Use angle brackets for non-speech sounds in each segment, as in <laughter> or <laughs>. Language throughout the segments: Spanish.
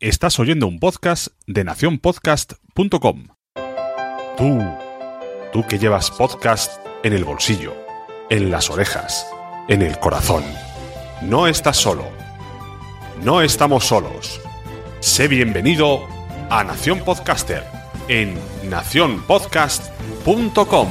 Estás oyendo un podcast de nacionpodcast.com. Tú, tú que llevas podcast en el bolsillo, en las orejas, en el corazón. No estás solo. No estamos solos. Sé bienvenido a Nación Podcaster en nacionpodcast.com.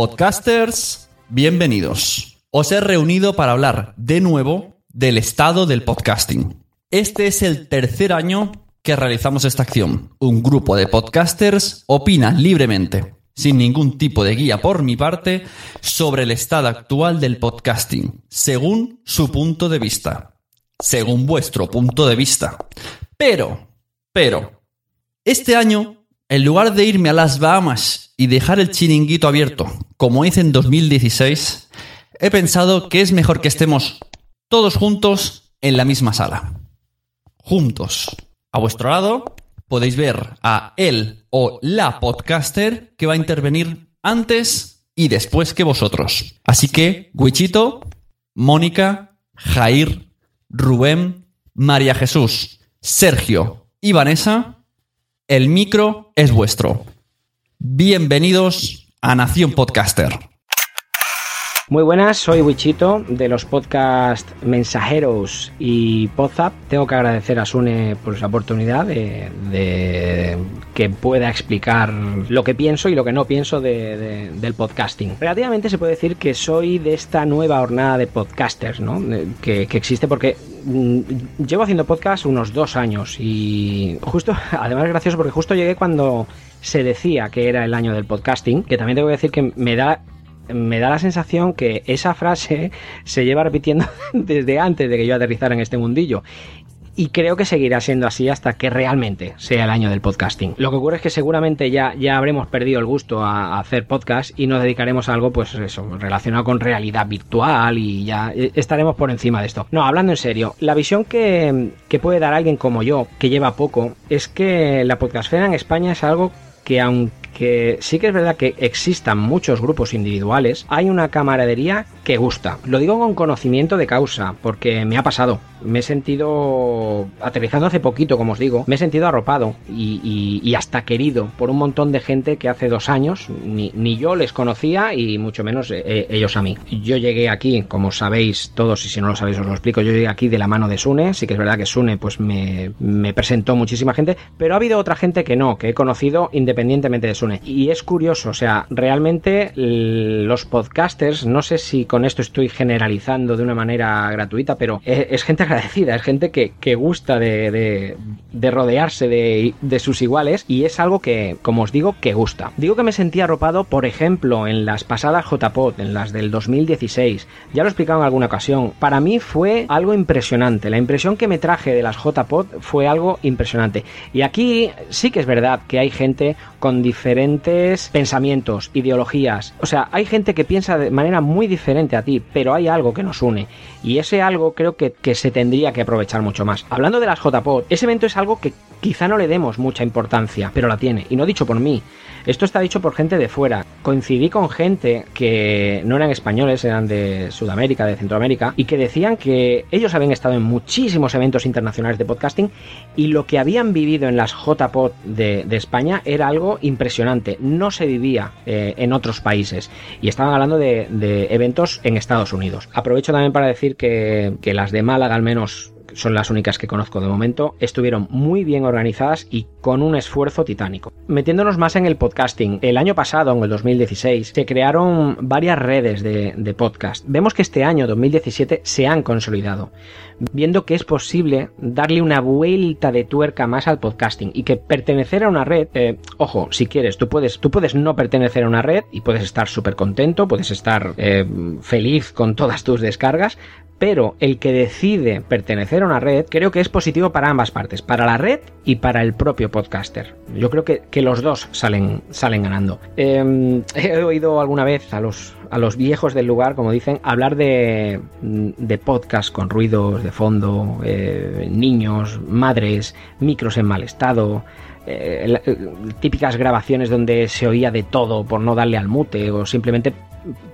Podcasters, bienvenidos. Os he reunido para hablar de nuevo del estado del podcasting. Este es el tercer año que realizamos esta acción. Un grupo de podcasters opina libremente, sin ningún tipo de guía por mi parte, sobre el estado actual del podcasting, según su punto de vista. Según vuestro punto de vista. Pero, pero, este año en lugar de irme a las Bahamas y dejar el chiringuito abierto, como hice en 2016, he pensado que es mejor que estemos todos juntos en la misma sala. Juntos. A vuestro lado podéis ver a él o la podcaster que va a intervenir antes y después que vosotros. Así que, Guichito, Mónica, Jair, Rubén, María Jesús, Sergio y Vanessa el micro es vuestro. Bienvenidos a Nación Podcaster. Muy buenas, soy Wichito de los podcast Mensajeros y Podzap. Tengo que agradecer a Sune por esa oportunidad de, que pueda explicar lo que pienso y lo que no pienso de, de, del podcasting. Relativamente se puede decir que soy de esta nueva hornada de podcasters ¿no? que, que existe porque mm, llevo haciendo podcast unos dos años y justo, <laughs> además es gracioso porque justo llegué cuando se decía que era el año del podcasting, que también tengo que decir que me da me da la sensación que esa frase se lleva repitiendo <laughs> desde antes de que yo aterrizara en este mundillo. y creo que seguirá siendo así hasta que realmente sea el año del podcasting. Lo que ocurre es que seguramente ya, ya habremos perdido el gusto a, hacer podcast y nos dedicaremos a algo pues eso, relacionado con realidad virtual y ya eh, estaremos por encima de esto. No, hablando en serio, la visión que, que puede dar alguien como yo, que lleva poco, es que la podcastfera en España es algo que aunque sí que es verdad que existan muchos grupos individuales, hay una camaradería que gusta. Lo digo con conocimiento de causa, porque me ha pasado me he sentido, aterrizando hace poquito, como os digo, me he sentido arropado y, hasta querido por un montón de gente que hace dos años ni, yo les conocía y mucho menos eh, eh, ellos a mí. Yo llegué aquí, como sabéis todos, y si no lo sabéis os lo explico, yo llegué aquí de la mano de Sune, sí que es verdad que Sune pues me, me presentó muchísima gente, pero ha habido otra gente que no, que he conocido independientemente de Y es curioso, o sea, realmente los podcasters, no sé si con esto estoy generalizando de una manera gratuita, pero es, es gente agradecida, es gente que, gusta de, rodearse de, sus iguales y es algo que, como os digo, que gusta. Digo que me sentí arropado, por ejemplo, en las pasadas JPod, en las del 2016. Ya lo he explicado en alguna ocasión. Para mí fue algo impresionante. La impresión que me traje de las JPod fue algo impresionante. Y aquí sí que es verdad que hay gente con diferentes pensamientos, ideologías. O sea, hay gente que piensa de manera muy diferente a ti, pero hay algo que nos une. Y ese algo creo que, que se tendría que aprovechar mucho más. Hablando de las JPod, ese evento es algo que quizá no le demos mucha importancia, pero la tiene. Y no dicho por mí. Esto está dicho por gente de fuera. Coincidí con gente que no eran españoles, eran de Sudamérica, de Centroamérica, y que decían que ellos habían estado en muchísimos eventos internacionales de podcasting y lo que habían vivido en las JPod de, de España era algo impresionante. No se vivía eh, en otros países. Y estaban hablando de, eventos en Estados Unidos. Aprovecho también para decir que, que las de Málaga al menos son las únicas que conozco de momento, estuvieron muy bien organizadas y con un esfuerzo titánico. Metiéndonos más en el podcasting, el año pasado, en el 2016, se crearon varias redes de, de podcast. Vemos que este año, 2017, se han consolidado, viendo que es posible darle una vuelta de tuerca más al podcasting y que pertenecer a una red, eh, ojo, si quieres, tú puedes, tú puedes no pertenecer a una red y puedes estar súper contento, puedes estar eh, feliz con todas tus descargas, pero el que decide pertenecer una red creo que es positivo para ambas partes, para la red y para el propio podcaster. Yo creo que, los dos salen, salen ganando. Em, <laughs> he oído alguna vez a los, a los viejos del lugar, como dicen, hablar de, de podcast con ruidos de fondo, eh, niños, madres, micros en mal estado. Eh, típicas grabaciones donde se oía de todo por no darle al mute o simplemente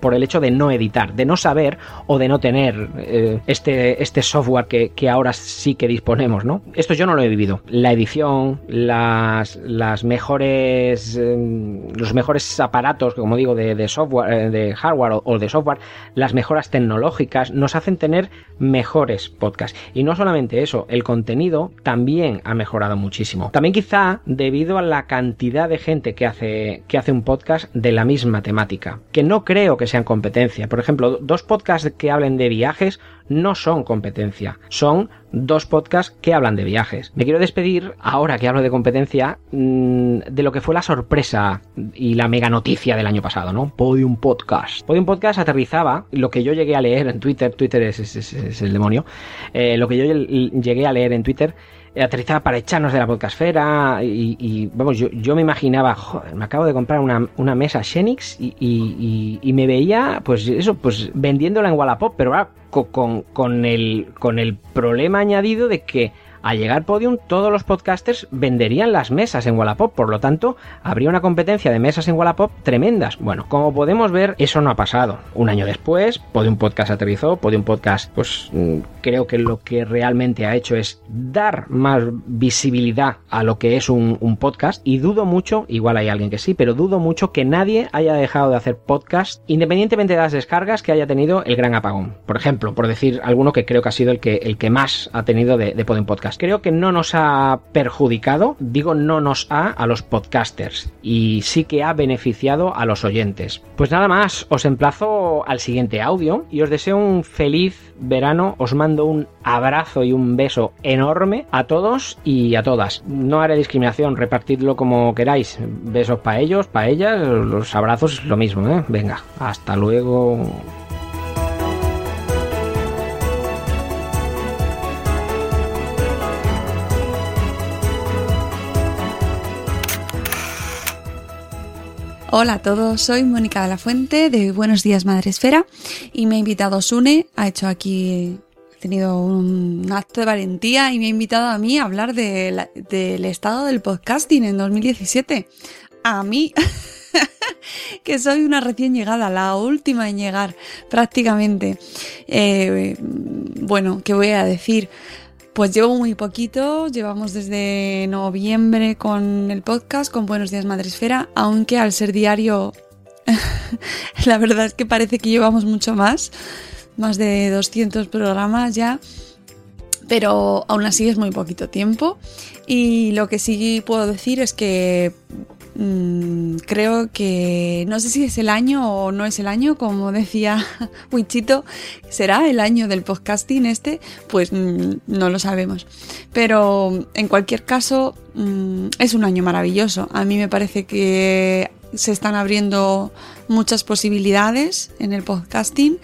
por el hecho de no editar, de no saber o de no tener eh, este, este software que, ahora sí que disponemos, ¿no? Esto yo no lo he vivido. La edición, las, las mejores, em, los mejores aparatos, como digo, de, software, eh, de hardware o, de software, las mejoras tecnológicas nos hacen tener mejores podcasts. Y no solamente eso, el contenido también ha mejorado muchísimo. También quizá debido a la cantidad de gente que hace, que hace un podcast de la misma temática, que no creo creo que sean competencia. Por ejemplo, dos podcasts que hablen de viajes no son competencia, son dos podcasts que hablan de viajes. Me quiero despedir, ahora que hablo de competencia, mm, de lo que fue la sorpresa y la mega noticia del año pasado, ¿no? Podium Podcast. Podium Podcast aterrizaba lo que yo llegué a leer en Twitter, Twitter es, el demonio, eh, lo que yo llegué a leer en Twitter aterrizaba para echarnos de la podcastfera y, vamos, yo, yo, me imaginaba, joder, me acabo de comprar una, una mesa Xenix y, y, me veía, pues eso, pues vendiéndola en Wallapop, pero ahora con, con, el, con el problema añadido de que al llegar Podium, todos los podcasters venderían las mesas en Wallapop, por lo tanto, habría una competencia de mesas en Wallapop tremendas. Bueno, como podemos ver, eso no ha pasado. Un año después, Podium Podcast aterrizó, Podium Podcast, pues mm, creo que lo que realmente ha hecho es dar más visibilidad a lo que es un, podcast y dudo mucho, igual hay alguien que sí, pero dudo mucho que nadie haya dejado de hacer podcast independientemente de las descargas que haya tenido el gran apagón. Por ejemplo, por decir alguno que creo que ha sido el que, el que más ha tenido de, de Podium Creo que no nos ha perjudicado, digo no nos ha a los podcasters y sí que ha beneficiado a los oyentes. Pues nada más, os emplazo al siguiente audio y os deseo un feliz verano, os mando un abrazo y un beso enorme a todos y a todas. No haré discriminación, repartidlo como queráis. Besos para ellos, para ellas, los abrazos lo mismo, ¿eh? Venga, hasta luego. Hola a todos, soy Mónica de la Fuente de Buenos Días Madre Esfera y me ha invitado Sune, ha hecho aquí, ha tenido un acto de valentía y me ha invitado a mí a hablar de del estado del podcasting en 2017. A mí, <laughs> que soy una recién llegada, la última en llegar prácticamente. Eh, bueno, ¿qué voy a decir? Pues llevo muy poquito, llevamos desde noviembre con el podcast, con Buenos Días Madresfera, aunque al ser diario, <laughs> la verdad es que parece que llevamos mucho más, más de 200 programas ya, pero aún así es muy poquito tiempo. Y lo que sí puedo decir es que Mm, creo que no sé si es el año o no es el año, como decía <laughs> Wichito, será el año del podcasting este, pues mm, no lo sabemos. Pero en cualquier caso mm, es un año maravilloso. A mí me parece que se están abriendo muchas posibilidades en el podcasting,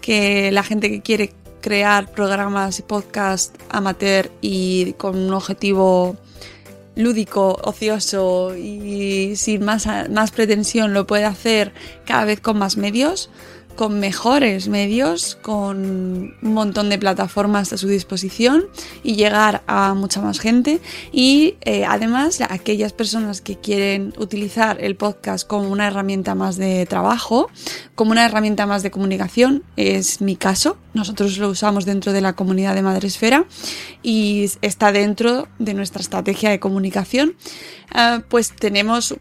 que la gente que quiere crear programas y podcast amateur y con un objetivo lúdico, ocioso y sin más, más pretensión lo puede hacer cada vez con más medios con mejores medios, con un montón de plataformas a su disposición y llegar a mucha más gente. Y eh, además, aquellas personas que quieren utilizar el podcast como una herramienta más de trabajo, como una herramienta más de comunicación, es mi caso. Nosotros lo usamos dentro de la comunidad de Madresfera y está dentro de nuestra estrategia de comunicación. Eh, pues tenemos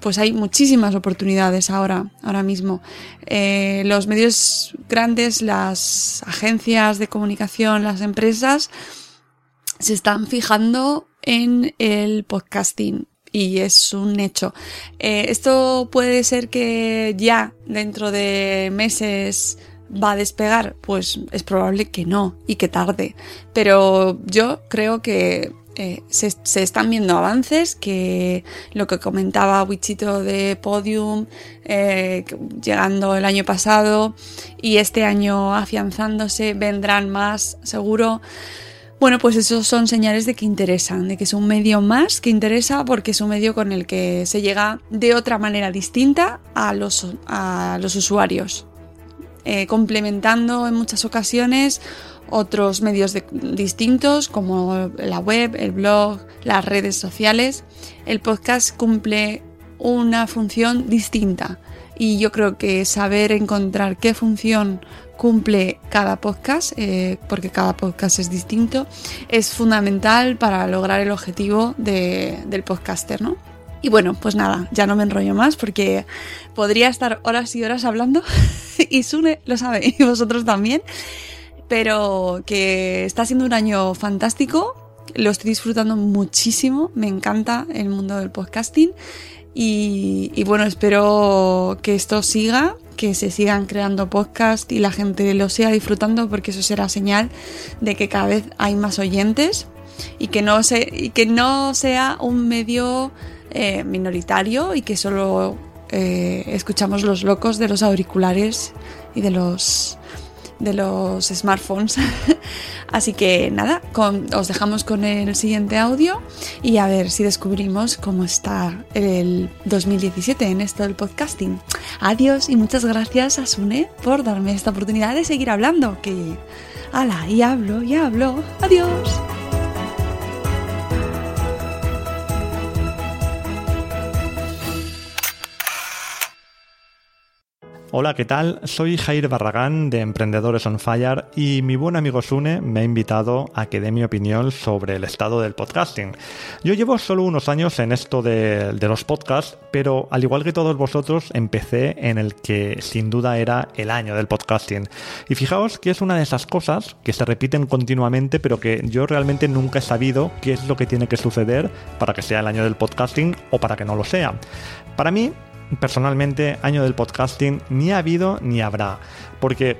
pues hay muchísimas oportunidades ahora, ahora mismo. Eh, los medios grandes, las agencias de comunicación, las empresas, se están fijando en el podcasting y es un hecho. Eh, esto puede ser que ya dentro de meses va a despegar, pues es probable que no y que tarde. Pero yo creo que eh, se, están viendo avances, que lo que comentaba Wichito de Podium, eh, llegando el año pasado y este año afianzándose, vendrán más, seguro. Bueno, pues esos son señales de que interesan, de que es un medio más que interesa porque es un medio con el que se llega de otra manera distinta a los, a los usuarios, eh, complementando en muchas ocasiones otros medios distintos como la web, el blog, las redes sociales. El podcast cumple una función distinta y yo creo que saber encontrar qué función cumple cada podcast, eh, porque cada podcast es distinto, es fundamental para lograr el objetivo del podcaster, ¿no? Y bueno, pues nada, ya no me enrollo más porque podría estar horas y horas hablando <laughs> y Sune lo sabe y vosotros también pero que está siendo un año fantástico. Lo estoy disfrutando muchísimo, me encanta el mundo del podcasting y, bueno, espero que esto siga, que se sigan creando podcasts y la gente lo siga disfrutando porque eso será señal de que cada vez hay más oyentes y que no, se, que no sea un medio eh, minoritario y que solo eh, escuchamos los locos de los auriculares y de los de los smartphones. <laughs> Así que nada, os dejamos con el siguiente audio y a ver si descubrimos cómo está el 2017 en esto del podcasting. Adiós y muchas gracias a Sune por darme esta oportunidad de seguir hablando. Que, ala, y hablo, y hablo. Adiós. Hola, ¿qué tal? Soy Jair Barragán de Emprendedores on Fire y mi buen amigo Sune me ha invitado a que dé mi opinión sobre el estado del podcasting. Yo llevo solo unos años en esto de, los podcasts, pero al igual que todos vosotros empecé en el que sin duda era el año del podcasting. Y fijaos que es una de esas cosas que se repiten continuamente, pero que yo realmente nunca he sabido qué es lo que tiene que suceder para que sea el año del podcasting o para que no lo sea. Para mí, personalmente, año del podcasting ni ha habido ni habrá. Porque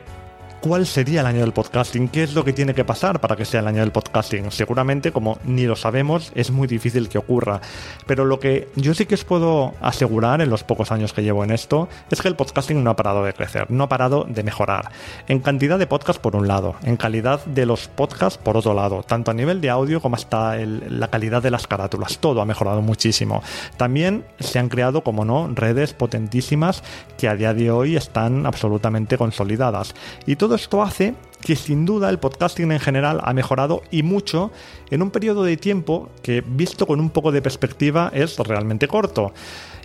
¿cuál sería el año del podcasting? ¿Qué es lo que tiene que pasar para que sea el año del podcasting? Seguramente, como ni lo sabemos, es muy difícil que ocurra. Pero lo que yo sí que os puedo asegurar en los pocos años que llevo en esto es que el podcasting no ha parado de crecer, no ha parado de mejorar. En cantidad de podcasts por un lado, en calidad de los podcasts por otro lado, tanto a nivel de audio como hasta la calidad de las carátulas, todo ha mejorado muchísimo. También se han creado, como no, redes potentísimas que a día de hoy están absolutamente consolidadas. Y todo esto hace que sin duda el podcasting en general ha mejorado y mucho en un periodo de tiempo que visto con un poco de perspectiva es realmente corto.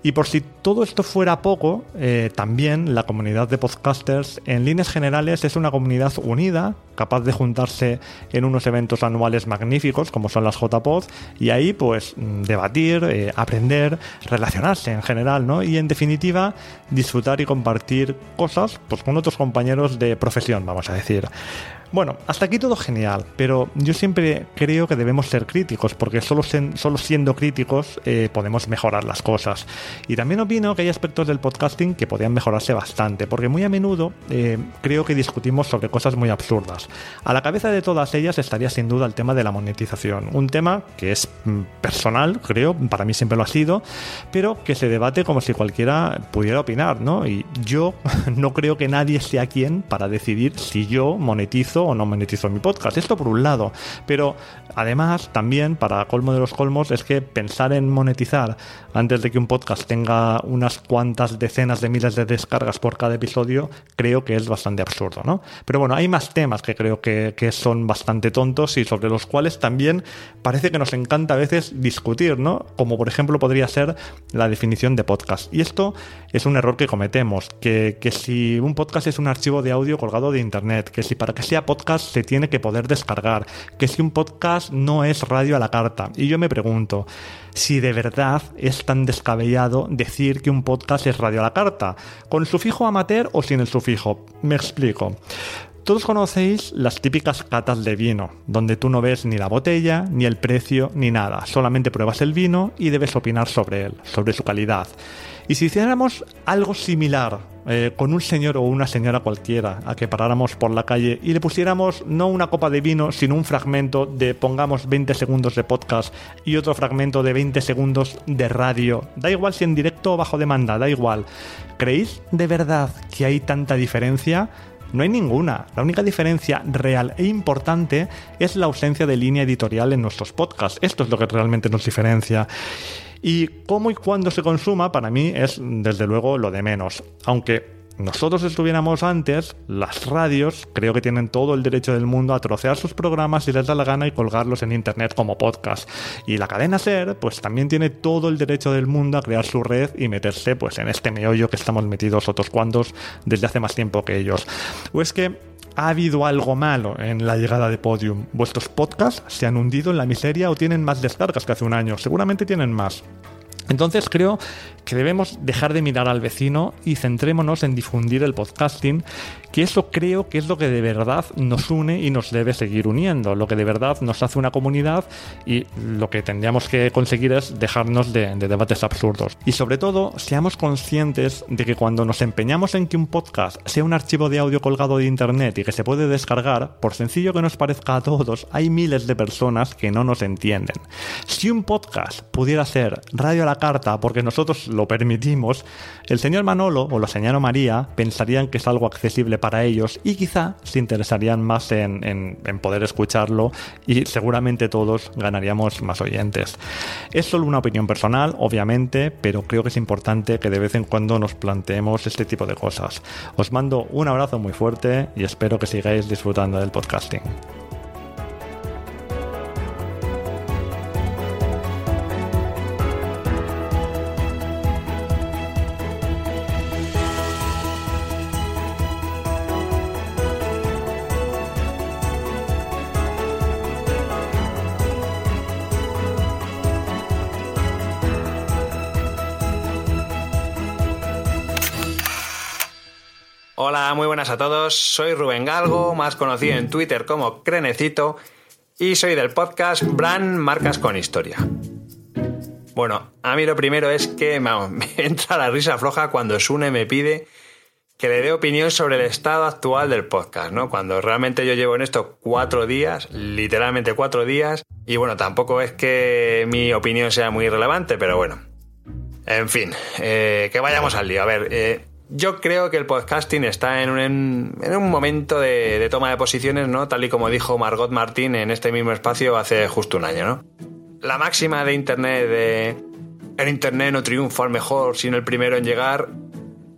Y por si todo esto fuera poco, eh, también la comunidad de podcasters en líneas generales es una comunidad unida, capaz de juntarse en unos eventos anuales magníficos como son las JPod y ahí pues mm, debatir, eh, aprender, relacionarse en general, ¿no? Y en definitiva disfrutar y compartir cosas pues con otros compañeros de profesión, vamos a decir. Bueno, hasta aquí todo genial, pero yo siempre creo que debemos ser críticos, porque solo, siendo críticos eh, podemos mejorar las cosas. Y también opino que hay aspectos del podcasting que podrían mejorarse bastante, porque muy a menudo eh, creo que discutimos sobre cosas muy absurdas. A la cabeza de todas ellas estaría sin duda el tema de la monetización, un tema que es mm, personal, creo, para mí siempre lo ha sido, pero que se debate como si cualquiera pudiera opinar, ¿no? Y yo <laughs> no creo que nadie sea quien para decidir si yo monetizo o no monetizo mi podcast. Esto por un lado. Pero además, también, para colmo de los colmos, es que pensar en monetizar antes de que un podcast tenga unas cuantas decenas de miles de descargas por cada episodio, creo que es bastante absurdo, ¿no? Pero bueno, hay más temas que creo que, que son bastante tontos y sobre los cuales también parece que nos encanta a veces discutir, ¿no? Como por ejemplo podría ser la definición de podcast. Y esto es un error que cometemos, que, que si un podcast es un archivo de audio colgado de internet, que si para que sea podcast se tiene que poder descargar, que si un podcast no es radio a la carta. Y yo me pregunto, si de verdad es tan descabellado decir que un podcast es radio a la carta, con el sufijo amateur o sin el sufijo. Me explico. Todos conocéis las típicas catas de vino, donde tú no ves ni la botella, ni el precio, ni nada, solamente pruebas el vino y debes opinar sobre él, sobre su calidad. Y si hiciéramos algo similar eh, con un señor o una señora cualquiera a que paráramos por la calle y le pusiéramos no una copa de vino, sino un fragmento de, pongamos, 20 segundos de podcast y otro fragmento de 20 segundos de radio, da igual si en directo o bajo demanda, da igual. ¿Creéis de verdad que hay tanta diferencia? No hay ninguna. La única diferencia real e importante es la ausencia de línea editorial en nuestros podcasts. Esto es lo que realmente nos diferencia. Y cómo y cuándo se consuma, para mí es desde luego lo de menos. Aunque nosotros estuviéramos antes, las radios creo que tienen todo el derecho del mundo a trocear sus programas si les da la gana y colgarlos en internet como podcast. Y la cadena SER, pues también tiene todo el derecho del mundo a crear su red y meterse pues en este meollo que estamos metidos otros cuantos desde hace más tiempo que ellos. O es que ha habido algo malo en la llegada de Podium. Vuestros podcasts se han hundido en la miseria o tienen más descargas que hace un año. Seguramente tienen más. Entonces creo que debemos dejar de mirar al vecino y centrémonos en difundir el podcasting, que eso creo que es lo que de verdad nos une y nos debe seguir uniendo, lo que de verdad nos hace una comunidad y lo que tendríamos que conseguir es dejarnos de, debates absurdos. Y sobre todo, seamos conscientes de que cuando nos empeñamos en que un podcast sea un archivo de audio colgado de internet y que se puede descargar, por sencillo que nos parezca a todos, hay miles de personas que no nos entienden. Si un podcast pudiera ser radio a la carta porque nosotros lo permitimos, el señor Manolo o la señora María pensarían que es algo accesible para ellos y quizá se interesarían más en, poder escucharlo y seguramente todos ganaríamos más oyentes. Es solo una opinión personal, obviamente, pero creo que es importante que de vez en cuando nos planteemos este tipo de cosas. Os mando un abrazo muy fuerte y espero que sigáis disfrutando del podcasting. Soy Rubén Galgo, más conocido en Twitter como Crenecito, y soy del podcast Brand Marcas con Historia. Bueno, a mí lo primero es que <laughs> me entra la risa floja cuando Sune me pide que le dé opinión sobre el estado actual del podcast, ¿no? Cuando realmente yo llevo en esto cuatro días, literalmente cuatro días, y bueno, tampoco es que mi opinión sea muy relevante, pero bueno. En fin, eh, que vayamos al lío. A ver, eh, yo creo que el podcasting está en un, en un momento de, toma de posiciones, ¿no? Tal y como dijo Margot Martín en este mismo espacio hace justo un año, ¿no? La máxima de Internet de... El Internet no triunfa al mejor, sino el primero en llegar,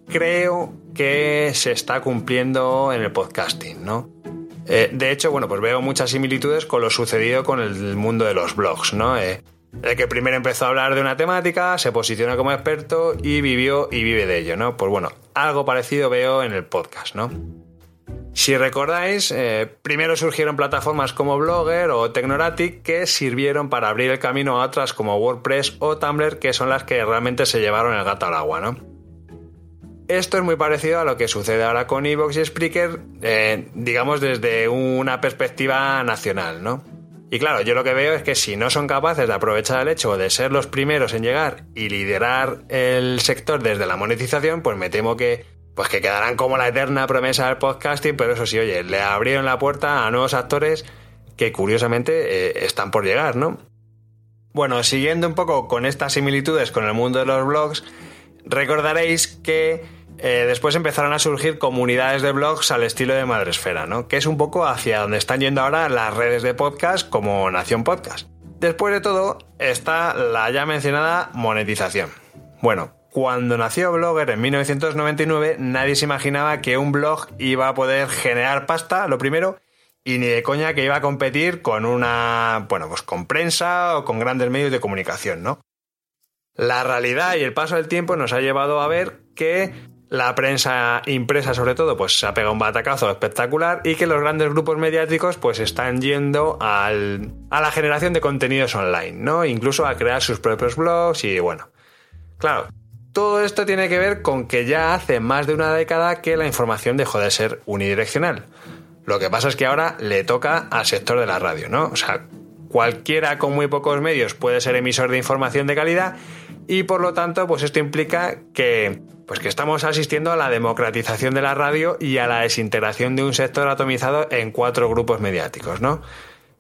creo que se está cumpliendo en el podcasting, ¿no? Eh, de hecho, bueno, pues veo muchas similitudes con lo sucedido con el mundo de los blogs, ¿no? Eh, el que primero empezó a hablar de una temática, se posiciona como experto y vivió y vive de ello, ¿no? Pues bueno, algo parecido veo en el podcast, ¿no? Si recordáis, eh, primero surgieron plataformas como Blogger o Technoratic que sirvieron para abrir el camino a otras como WordPress o Tumblr que son las que realmente se llevaron el gato al agua, ¿no? Esto es muy parecido a lo que sucede ahora con Evox y Spreaker, eh, digamos desde una perspectiva nacional, ¿no? Y claro, yo lo que veo es que si no son capaces de aprovechar el hecho de ser los primeros en llegar y liderar el sector desde la monetización, pues me temo que pues que quedarán como la eterna promesa del podcasting, pero eso sí, oye, le abrieron la puerta a nuevos actores que curiosamente eh, están por llegar, ¿no? Bueno, siguiendo un poco con estas similitudes con el mundo de los blogs, recordaréis que eh, después empezaron a surgir comunidades de blogs al estilo de Madresfera, ¿no? Que es un poco hacia donde están yendo ahora las redes de podcast como Nación Podcast. Después de todo está la ya mencionada monetización. Bueno, cuando nació Blogger en 1999 nadie se imaginaba que un blog iba a poder generar pasta, lo primero, y ni de coña que iba a competir con una, bueno, pues con prensa o con grandes medios de comunicación, ¿no? La realidad y el paso del tiempo nos ha llevado a ver que la prensa impresa sobre todo pues se ha pegado un batacazo espectacular y que los grandes grupos mediáticos pues están yendo al, a la generación de contenidos online, ¿no? Incluso a crear sus propios blogs y bueno. Claro, todo esto tiene que ver con que ya hace más de una década que la información dejó de ser unidireccional. Lo que pasa es que ahora le toca al sector de la radio, ¿no? O sea, cualquiera con muy pocos medios puede ser emisor de información de calidad y por lo tanto, pues esto implica que, pues que estamos asistiendo a la democratización de la radio y a la desintegración de un sector atomizado en cuatro grupos mediáticos, ¿no?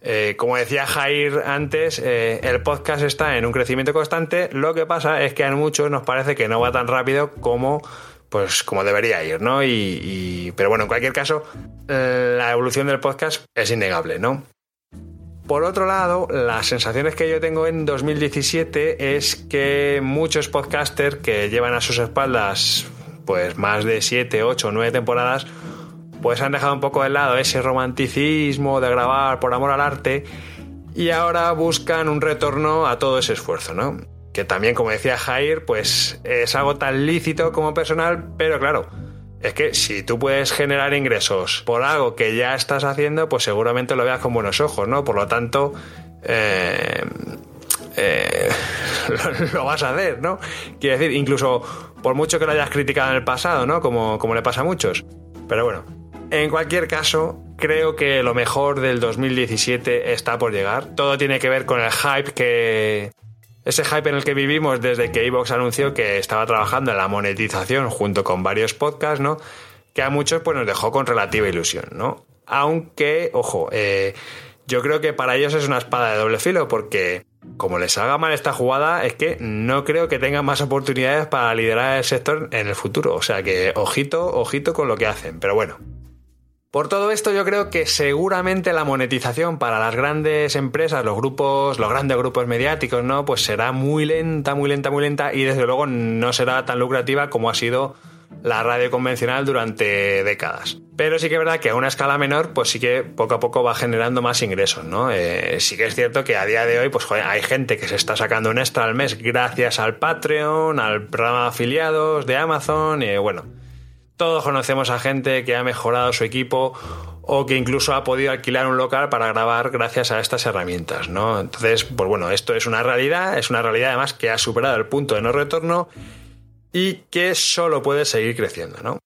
Eh, como decía Jair antes, eh, el podcast está en un crecimiento constante. Lo que pasa es que a muchos nos parece que no va tan rápido como, pues, como debería ir, ¿no? y pero bueno, en cualquier caso, eh, la evolución del podcast es innegable, ¿no? Por otro lado, las sensaciones que yo tengo en 2017 es que muchos podcasters que llevan a sus espaldas pues más de 7, 8, 9 temporadas, pues han dejado un poco de lado ese romanticismo de grabar por amor al arte y ahora buscan un retorno a todo ese esfuerzo, ¿no? Que también, como decía Jair, pues es algo tan lícito como personal, pero claro, es que si tú puedes generar ingresos por algo que ya estás haciendo, pues seguramente lo veas con buenos ojos, ¿no? Por lo tanto, eh, eh, <laughs> lo, vas a hacer, ¿no? Quiero decir, incluso por mucho que lo hayas criticado en el pasado, ¿no? Como, como le pasa a muchos. Pero bueno, en cualquier caso, creo que lo mejor del 2017 está por llegar. Todo tiene que ver con el hype que, ese hype en el que vivimos desde que Evox anunció que estaba trabajando en la monetización junto con varios podcasts, ¿no? Que a muchos pues nos dejó con relativa ilusión, ¿no? Aunque, ojo, eh, yo creo que para ellos es una espada de doble filo porque como les haga mal esta jugada es que no creo que tengan más oportunidades para liderar el sector en el futuro. O sea que ojito, ojito con lo que hacen. Pero bueno, por todo esto yo creo que seguramente la monetización para las grandes empresas, los grupos, los grandes grupos mediáticos, ¿no? Pues será muy lenta, muy lenta, muy lenta y desde luego no será tan lucrativa como ha sido la radio convencional durante décadas. Pero sí que es verdad que a una escala menor, pues sí que poco a poco va generando más ingresos, ¿no? Eh, sí que es cierto que a día de hoy, pues hay gente que se está sacando un extra al mes gracias al Patreon, al programa de afiliados de Amazon, y bueno todos conocemos a gente que ha mejorado su equipo o que incluso ha podido alquilar un local para grabar gracias a estas herramientas, ¿no? Entonces, pues bueno, esto es una realidad, es una realidad además que ha superado el punto de no retorno y que solo puede seguir creciendo, ¿no?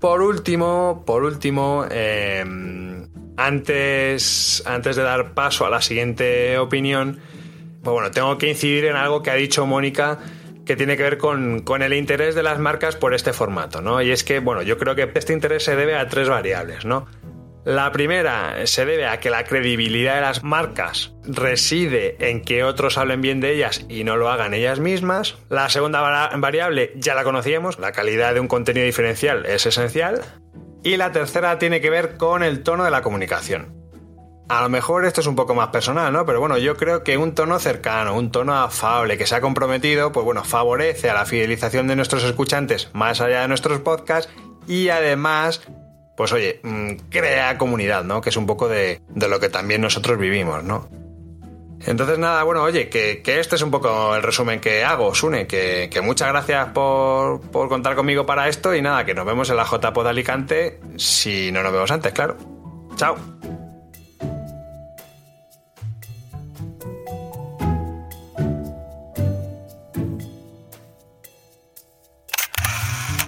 Por último, por último, em, antes, antes de dar paso a la siguiente opinión, pues bueno, tengo que incidir en algo que ha dicho Mónica que tiene que ver con, con, el interés de las marcas por este formato, ¿no? Y es que, bueno, yo creo que este interés se debe a tres variables, ¿no? La primera se debe a que la credibilidad de las marcas reside en que otros hablen bien de ellas y no lo hagan ellas mismas. La segunda variable ya la conocíamos, la calidad de un contenido diferencial es esencial. Y la tercera tiene que ver con el tono de la comunicación. A lo mejor esto es un poco más personal, ¿no? Pero bueno, yo creo que un tono cercano, un tono afable, que se ha comprometido, pues bueno, favorece a la fidelización de nuestros escuchantes más allá de nuestros podcasts y además pues oye, mm, crea comunidad, ¿no? Que es un poco de, lo que también nosotros vivimos, ¿no? Entonces nada, bueno, oye, que, este es un poco el resumen que hago, Sune, que, que muchas gracias por, por, contar conmigo para esto y nada, que nos vemos en la JPod Alicante si no nos vemos antes, claro. Chao.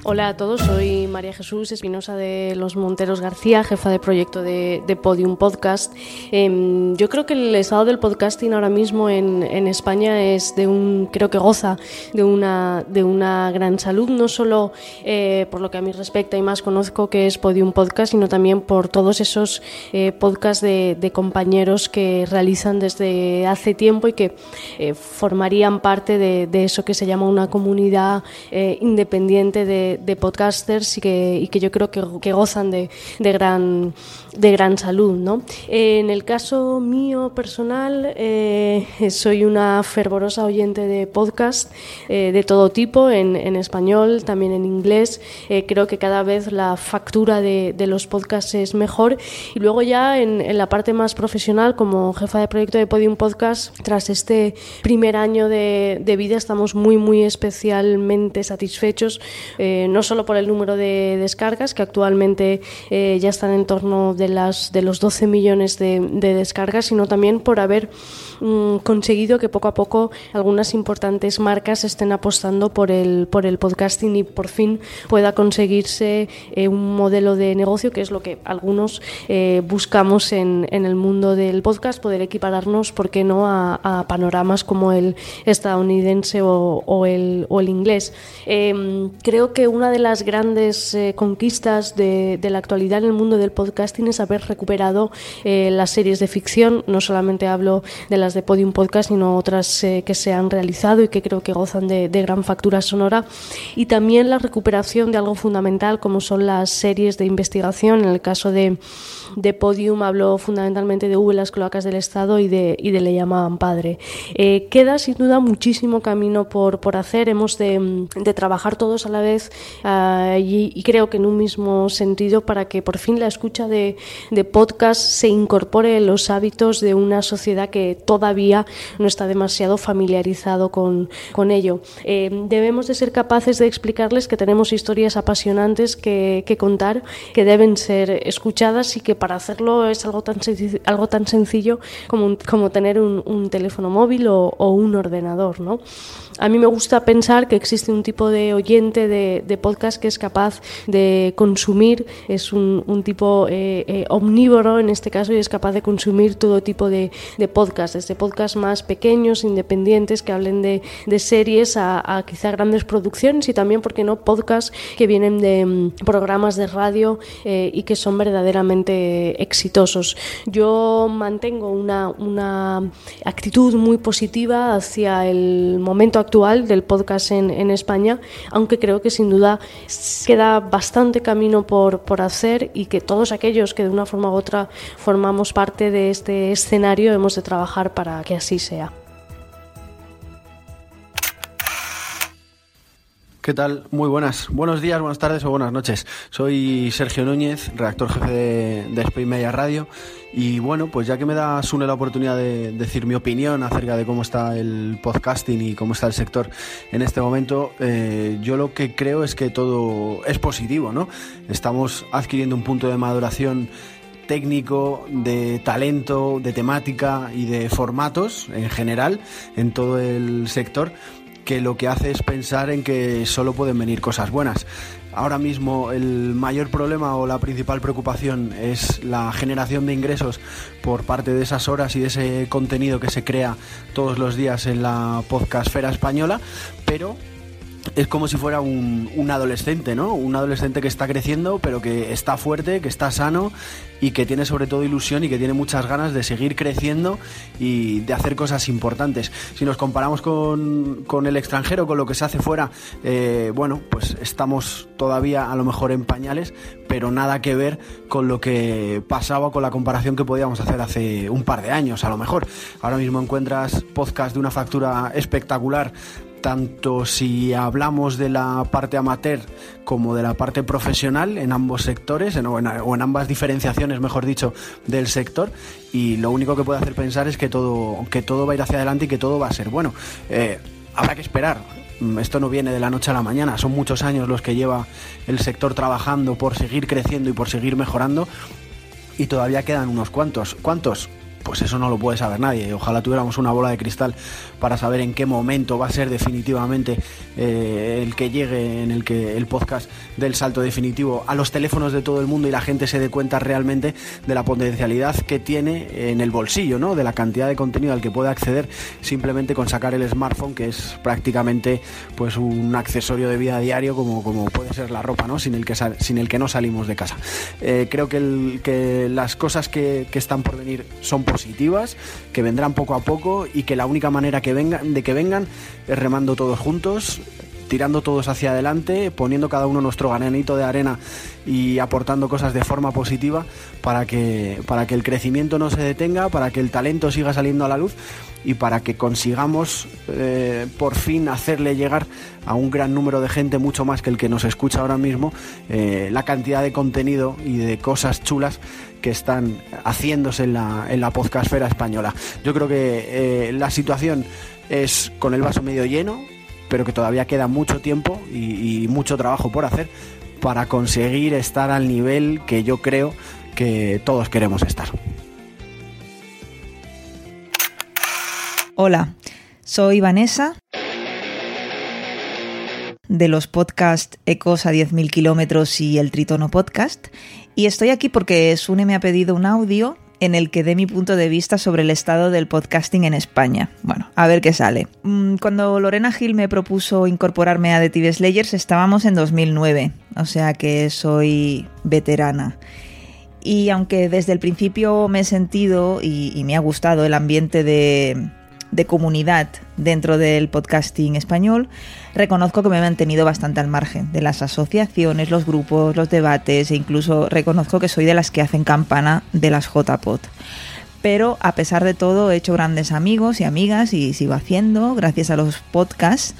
Hola a todos, soy María Jesús Espinosa de Los Monteros García, jefa de proyecto de, Podium Podcast. Em, yo creo que el estado del podcasting ahora mismo en, España es de un, creo que goza de una, de una gran salud, no solo eh, por lo que a mí respecta y más conozco que es Podium Podcast, sino también por todos esos eh, podcasts de, compañeros que realizan desde hace tiempo y que eh, formarían parte de, de, eso que se llama una comunidad independiente de de, podcasters y que, y que, yo creo que, que gozan de, de, gran, de gran salud. ¿no? En el caso mío personal, eh, soy una fervorosa oyente de podcast eh, de todo tipo, en, en, español, también en inglés. Eh, creo que cada vez la factura de, de, los podcasts es mejor. Y luego ya en, en, la parte más profesional, como jefa de proyecto de Podium Podcast, tras este primer año de, de vida, estamos muy, muy especialmente satisfechos. No solo por el número de descargas, que actualmente eh, ya están en torno de, las, de los 12 millones de, descargas, sino también por haber mm, conseguido que poco a poco algunas importantes marcas estén apostando por el, por el podcasting y por fin pueda conseguirse eh, un modelo de negocio que es lo que algunos buscamos en, en, el mundo del podcast, poder equipararnos, ¿por qué no?, a, panoramas como el estadounidense o, o, el, o el inglés. Em, creo que una de las grandes eh, conquistas de, la actualidad en el mundo del podcasting es haber recuperado eh, las series de ficción. No solamente hablo de las de Podium Podcast, sino otras eh, que se han realizado y que creo que gozan de, gran factura sonora. Y también la recuperación de algo fundamental como son las series de investigación. En el caso de, de Podium hablo fundamentalmente de V, las cloacas del Estado y de, y de Le llamaban padre. queda sin duda muchísimo camino por, por hacer. Hemos de, de trabajar todos a la vez Ah, y, creo que en un mismo sentido para que por fin la escucha de, podcast se incorpore en los hábitos de una sociedad que todavía no está demasiado familiarizado con, con ello. Eh, debemos de ser capaces de explicarles que tenemos historias apasionantes que, contar, que deben ser escuchadas y que para hacerlo es algo tan, algo tan sencillo como, como tener un, teléfono móvil o, un ordenador. ¿no? A mí me gusta pensar que existe un tipo de oyente de, podcast que es capaz de consumir, es un, tipo eh, eh, omnívoro en este caso y es capaz de consumir todo tipo de, de podcasts, desde podcasts más pequeños, independientes, que hablen de, series a, quizá grandes producciones y también, ¿por qué no?, podcasts que vienen de mm, programas de radio eh, y que son verdaderamente exitosos. Yo mantengo una, una actitud muy positiva hacia el momento actual del podcast en, en, España, aunque creo que sin duda queda bastante camino por, por hacer y que todos aquellos que de una forma u otra formamos parte de este escenario hemos de trabajar para que así sea. ¿Qué tal? Muy buenas. Buenos días, buenas tardes o buenas noches. Soy Sergio Núñez, redactor jefe de, de Spain Media Radio. Y bueno, pues ya que me da Sune la oportunidad de decir mi opinión acerca de cómo está el podcasting y cómo está el sector en este momento, eh, yo lo que creo es que todo es positivo, ¿no? Estamos adquiriendo un punto de maduración técnico, de talento, de temática y de formatos en general en todo el sector que lo que hace es pensar en que solo pueden venir cosas buenas. ahora mismo el mayor problema o la principal preocupación es la generación de ingresos por parte de esas horas y de ese contenido que se crea todos los días en la podcastfera española, pero es como si fuera un, un, adolescente, ¿no? Un adolescente que está creciendo, pero que está fuerte, que está sano y que tiene sobre todo ilusión y que tiene muchas ganas de seguir creciendo y de hacer cosas importantes. Si nos comparamos con, con el extranjero, con lo que se hace fuera, eh, bueno, pues estamos todavía a lo mejor en pañales, pero nada que ver con lo que pasaba con la comparación que podíamos hacer hace un par de años, a lo mejor. Ahora mismo encuentras podcast de una factura espectacular tanto si hablamos de la parte amateur como de la parte profesional en ambos sectores o, en, ambas diferenciaciones, mejor dicho, del sector y lo único que puede hacer pensar es que todo, que todo va a ir hacia adelante y que todo va a ser bueno. Eh, habrá que esperar. Esto no viene de la noche a la mañana, son muchos años los que lleva el sector trabajando por seguir creciendo y por seguir mejorando y todavía quedan unos cuantos. ¿Cuántos? Pues eso no lo puede saber nadie. Ojalá tuviéramos una bola de cristal para saber en qué momento va a ser definitivamente eh, el que llegue en el que el podcast del salto definitivo a los teléfonos de todo el mundo y la gente se dé cuenta realmente de la potencialidad que tiene en el bolsillo, ¿no? De la cantidad de contenido al que puede acceder simplemente con sacar el smartphone, que es prácticamente pues un accesorio de vida diario como, como puede ser la ropa, ¿no? Sin el que, sin el que no salimos de casa. Eh, creo que, las cosas que, que están por venir son positivas, que vendrán poco a poco y que la única manera que vengan, de que vengan es remando todos juntos, tirando todos hacia adelante, poniendo cada uno nuestro granito de arena y aportando cosas de forma positiva para que, para que el crecimiento no se detenga, para que el talento siga saliendo a la luz y para que consigamos eh, por fin hacerle llegar a un gran número de gente, mucho más que el que nos escucha ahora mismo, eh, la cantidad de contenido y de cosas chulas que están haciéndose en la, en la podcastfera española. Yo creo que eh, la situación es con el vaso medio lleno, pero que todavía queda mucho tiempo y, mucho trabajo por hacer para conseguir estar al nivel que yo creo que todos queremos estar. Hola, soy Vanessa de los podcasts Ecos a 10.000 kilómetros y el Tritono Podcast y estoy aquí porque Sune me ha pedido un audio en el que dé mi punto de vista sobre el estado del podcasting en España. Bueno, a ver qué sale. Cuando Lorena Gil me propuso incorporarme a The TV Slayers estábamos en 2009, o sea que soy veterana. Y aunque desde el principio me he sentido y, y me ha gustado el ambiente de, de comunidad dentro del podcasting español, reconozco que me he mantenido bastante al margen de las asociaciones, los grupos, los debates e incluso reconozco que soy de las que hacen campana de las JPod. Pero a pesar de todo he hecho grandes amigos y amigas y sigo haciendo gracias a los podcasts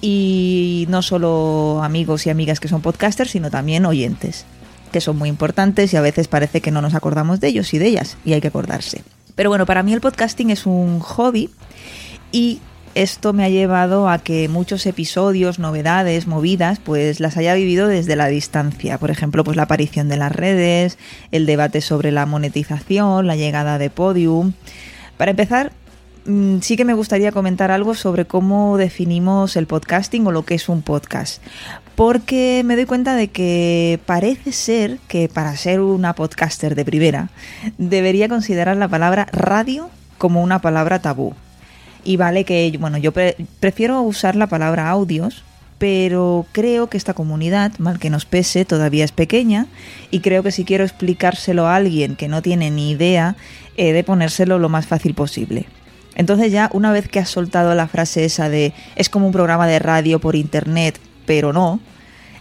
y no solo amigos y amigas que son podcasters, sino también oyentes, que son muy importantes y a veces parece que no nos acordamos de ellos y de ellas y hay que acordarse. Pero bueno, para mí el podcasting es un hobby y esto me ha llevado a que muchos episodios, novedades, movidas, pues las haya vivido desde la distancia. Por ejemplo, pues la aparición de las redes, el debate sobre la monetización, la llegada de Podium. Para empezar, sí que me gustaría comentar algo sobre cómo definimos el podcasting o lo que es un podcast. Porque me doy cuenta de que parece ser que para ser una podcaster de primera debería considerar la palabra radio como una palabra tabú. Y vale que, bueno, yo pre prefiero usar la palabra audios, pero creo que esta comunidad, mal que nos pese, todavía es pequeña y creo que si quiero explicárselo a alguien que no tiene ni idea, he de ponérselo lo más fácil posible. Entonces ya una vez que has soltado la frase esa de es como un programa de radio por internet, pero no,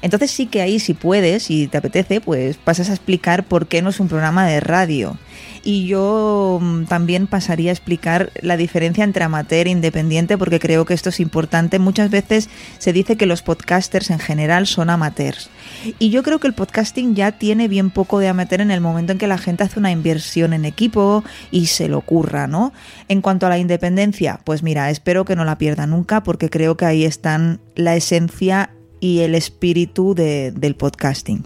entonces sí que ahí si puedes, si te apetece, pues pasas a explicar por qué no es un programa de radio. Y yo también pasaría a explicar la diferencia entre amateur e independiente porque creo que esto es importante. Muchas veces se dice que los podcasters en general son amateurs. Y yo creo que el podcasting ya tiene bien poco de amateur en el momento en que la gente hace una inversión en equipo y se lo ocurra, ¿no? En cuanto a la independencia, pues mira, espero que no la pierda nunca porque creo que ahí están la esencia y el espíritu de, del podcasting.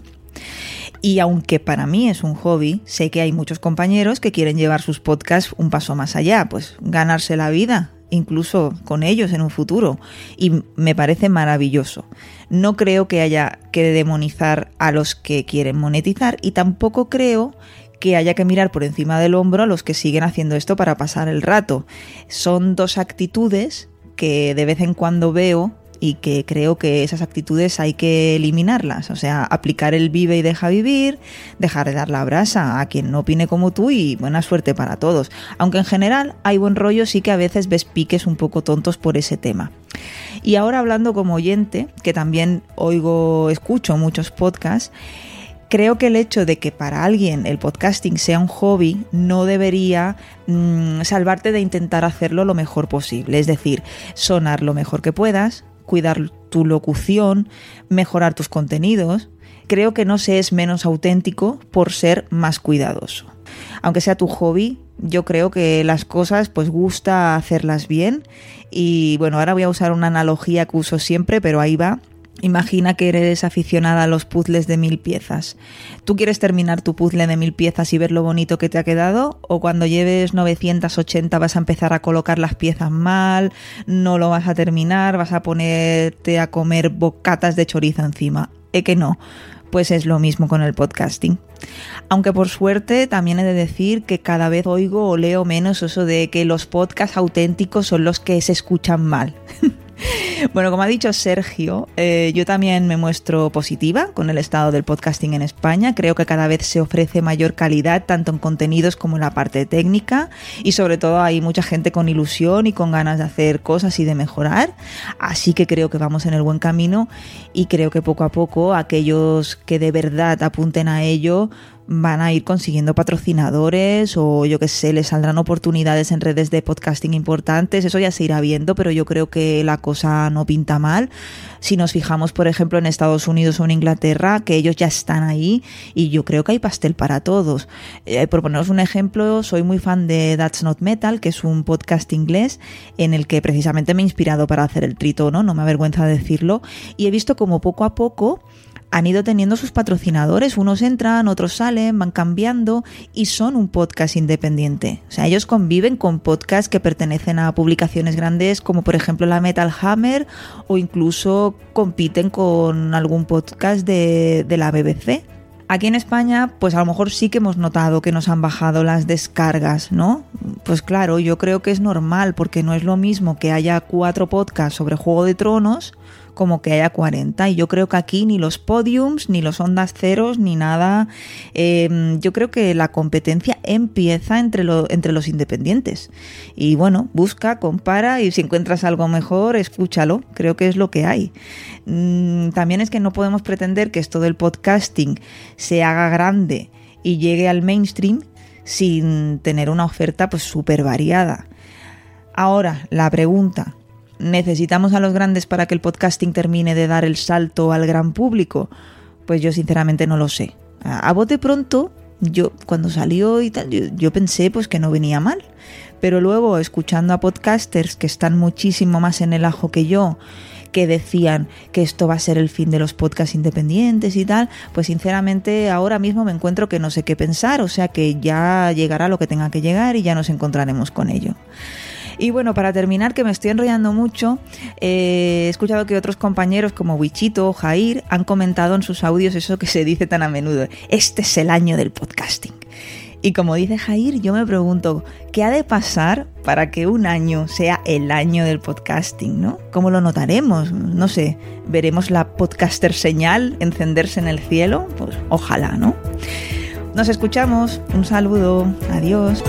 Y aunque para mí es un hobby, sé que hay muchos compañeros que quieren llevar sus podcasts un paso más allá, pues ganarse la vida incluso con ellos en un futuro. Y me parece maravilloso. No creo que haya que demonizar a los que quieren monetizar y tampoco creo que haya que mirar por encima del hombro a los que siguen haciendo esto para pasar el rato. Son dos actitudes que de vez en cuando veo y que creo que esas actitudes hay que eliminarlas. O sea, aplicar el vive y deja vivir, dejar de dar la brasa a quien no opine como tú y buena suerte para todos. Aunque en general hay buen rollo, sí que a veces ves piques un poco tontos por ese tema. Y ahora hablando como oyente, que también oigo, escucho muchos podcasts, creo que el hecho de que para alguien el podcasting sea un hobby no debería mm, salvarte de intentar hacerlo lo mejor posible. Es decir, sonar lo mejor que puedas, cuidar tu locución, mejorar tus contenidos. Creo que no se es menos auténtico por ser más cuidadoso. Aunque sea tu hobby, yo creo que las cosas pues gusta hacerlas bien y bueno, ahora voy a usar una analogía que uso siempre, pero ahí va. Imagina que eres aficionada a los puzzles de mil piezas. ¿Tú quieres terminar tu puzzle de mil piezas y ver lo bonito que te ha quedado? ¿O cuando lleves 980 vas a empezar a colocar las piezas mal, no lo vas a terminar, vas a ponerte a comer bocatas de chorizo encima? ¿Eh que no? Pues es lo mismo con el podcasting. Aunque por suerte también he de decir que cada vez oigo o leo menos eso de que los podcasts auténticos son los que se escuchan mal. <laughs> <laughs> Bueno, como ha dicho Sergio, eh, yo también me muestro positiva con el estado del podcasting en España. Creo que cada vez se ofrece mayor calidad tanto en contenidos como en la parte técnica y sobre todo hay mucha gente con ilusión y con ganas de hacer cosas y de mejorar. Así que creo que vamos en el buen camino y creo que poco a poco aquellos que de verdad apunten a ello van a ir consiguiendo patrocinadores o yo que sé, les saldrán oportunidades en redes de podcasting importantes, eso ya se irá viendo, pero yo creo que la cosa no pinta mal. Si nos fijamos, por ejemplo, en Estados Unidos o en Inglaterra, que ellos ya están ahí y yo creo que hay pastel para todos. Eh, por poneros un ejemplo, soy muy fan de That's Not Metal, que es un podcast inglés en el que precisamente me he inspirado para hacer el tritono, no me avergüenza decirlo, y he visto como poco a poco han ido teniendo sus patrocinadores, unos entran, otros salen, van cambiando y son un podcast independiente. O sea, ellos conviven con podcasts que pertenecen a publicaciones grandes como por ejemplo la Metal Hammer o incluso compiten con algún podcast de, de la BBC. Aquí en España, pues a lo mejor sí que hemos notado que nos han bajado las descargas, ¿no? Pues claro, yo creo que es normal porque no es lo mismo que haya cuatro podcasts sobre Juego de Tronos como que haya 40. Y yo creo que aquí ni los podiums, ni los ondas ceros, ni nada. Em, yo creo que la competencia empieza entre, entre los independientes. Y bueno, busca, compara y si encuentras algo mejor, escúchalo. Creo que es lo que hay. Mm, también es que no podemos pretender que esto del podcasting se haga grande y llegue al mainstream sin tener una oferta pues súper variada. Ahora, la pregunta, ¿Necesitamos a los grandes para que el podcasting termine de dar el salto al gran público? Pues yo sinceramente no lo sé. A, bote pronto, yo cuando salió y tal, yo, pensé pues que no venía mal. Pero luego, escuchando a podcasters que están muchísimo más en el ajo que yo, que decían que esto va a ser el fin de los podcasts independientes y tal, pues sinceramente ahora mismo me encuentro que no sé qué pensar, o sea que ya llegará lo que tenga que llegar y ya nos encontraremos con ello. Y bueno, para terminar, que me estoy enrollando mucho, eh, he escuchado que otros compañeros como Wichito o Jair han comentado en sus audios eso que se dice tan a menudo, este es el año del podcasting. Y como dice Jair, yo me pregunto, ¿qué ha de pasar para que un año sea el año del podcasting, no? ¿Cómo lo notaremos? No sé, ¿veremos la podcaster señal encenderse en el cielo? Pues ojalá, ¿no? Nos escuchamos, un saludo, adiós.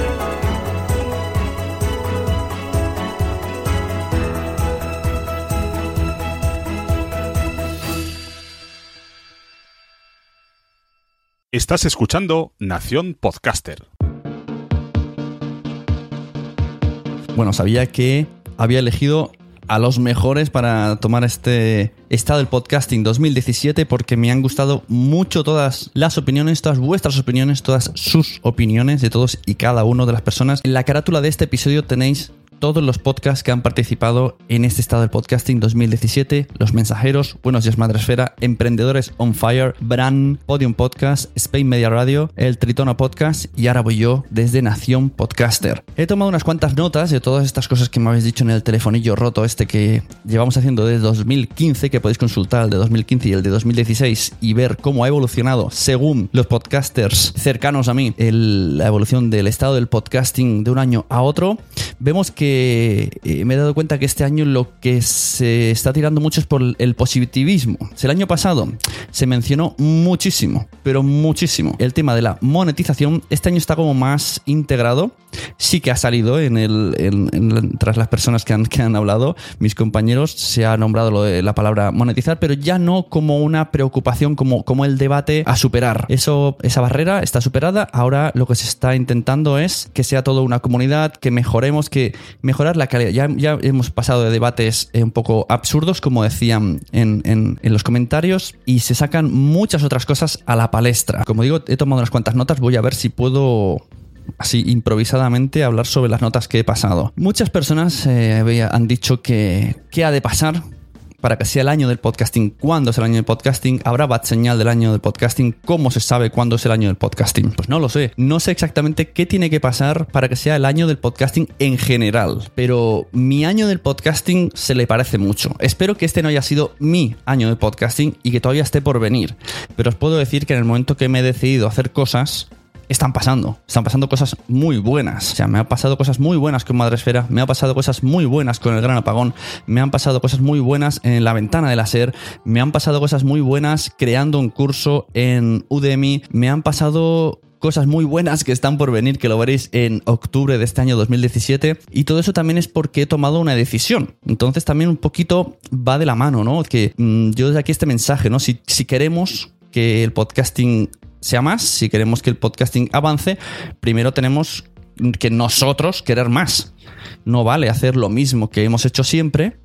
Estás escuchando Nación Podcaster. Bueno, sabía que había elegido a los mejores para tomar este estado del podcasting 2017 porque me han gustado mucho todas las opiniones, todas vuestras opiniones, todas sus opiniones de todos y cada uno de las personas. En la carátula de este episodio tenéis todos los podcasts que han participado en este estado del podcasting 2017, Los Mensajeros, Buenos Días Madresfera, Emprendedores on Fire, Brand, Podium Podcast, Spain Media Radio, El Tritono Podcast y ahora voy yo desde Nación Podcaster. He tomado unas cuantas notas de todas estas cosas que me habéis dicho en el telefonillo roto este que llevamos haciendo desde 2015, que podéis consultar el de 2015 y el de 2016 y ver cómo ha evolucionado según los podcasters cercanos a mí la evolución del estado del podcasting de un año a otro, vemos que eh, me he dado cuenta que este año lo que se está tirando mucho es por el positivismo. El año pasado se mencionó muchísimo, pero muchísimo, el tema de la monetización. Este año está como más integrado. Sí que ha salido en el, tras las personas que han, que han hablado, mis compañeros, se ha nombrado la palabra monetizar, pero ya no como una preocupación, como, como el debate a superar. Esa barrera está superada. Ahora lo que se está intentando es que sea todo una comunidad, que mejoremos, que mejorar la calidad. Ya, ya hemos pasado de debates eh, un poco absurdos, como decían en, en- los comentarios, y se sacan muchas otras cosas a la palestra. Como digo, he tomado unas cuantas notas, voy a ver si puedo así improvisadamente hablar sobre las notas que he pasado. Muchas personas eh, han dicho que qué ha de pasar para que sea el año del podcasting. ¿Cuándo es el año del podcasting? ¿Habrá bat señal del año del podcasting? ¿Cómo se sabe cuándo es el año del podcasting? Pues no lo sé. No sé exactamente qué tiene que pasar para que sea el año del podcasting en general. Pero mi año del podcasting se le parece mucho. Espero que este no haya sido mi año de podcasting y que todavía esté por venir. Pero os puedo decir que en el momento que me he decidido hacer cosas, están pasando. Están pasando cosas muy buenas. O sea, me han pasado cosas muy buenas con Madresfera, me han pasado cosas muy buenas con el Gran Apagón, me han pasado cosas muy buenas en la ventana de la SER, me han pasado cosas muy buenas creando un curso en Udemy, me han pasado cosas muy buenas que están por venir, que lo veréis en octubre de este año 2017. Y todo eso también es porque he tomado una decisión. Entonces también un poquito va de la mano, ¿no? Que mm, yo desde aquí este mensaje, ¿no? Si, si queremos que el podcasting sea más, si queremos que el podcasting avance, primero tenemos que nosotros querer más. No vale hacer lo mismo que hemos hecho siempre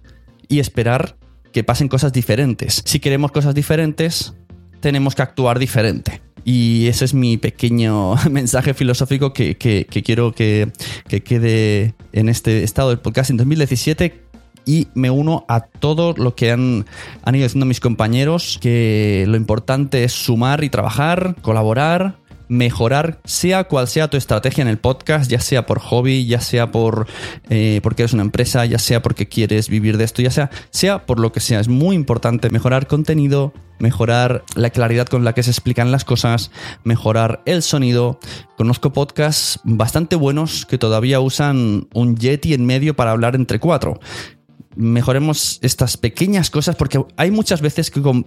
y esperar que pasen cosas diferentes. Si queremos cosas diferentes, tenemos que actuar diferente. Y ese es mi pequeño <laughs> mensaje filosófico que, que- quiero que, que quede en este estado del podcast en 2017 y me uno a todo lo que han, han ido diciendo mis compañeros, que lo importante es sumar y trabajar, colaborar, mejorar, sea cual sea tu estrategia en el podcast, ya sea por hobby, ya sea por eh, porque eres una empresa, ya sea porque quieres vivir de esto, ya sea, sea por lo que sea. Es muy importante mejorar contenido, mejorar la claridad con la que se explican las cosas, mejorar el sonido. Conozco podcasts bastante buenos que todavía usan un Yeti en medio para hablar entre cuatro mejoremos estas pequeñas cosas porque hay muchas veces que con,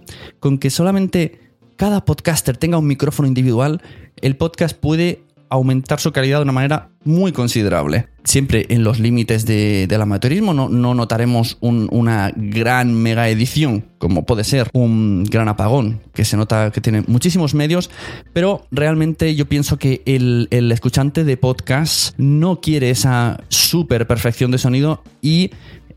que solamente cada podcaster tenga un micrófono individual, el podcast puede aumentar su calidad de una manera muy considerable. Siempre en los límites de- del amateurismo, no, no notaremos un- una gran mega edición, como puede ser un gran apagón, que se nota que tiene muchísimos medios, pero realmente yo pienso que el, el escuchante de podcast no quiere esa super perfección de sonido y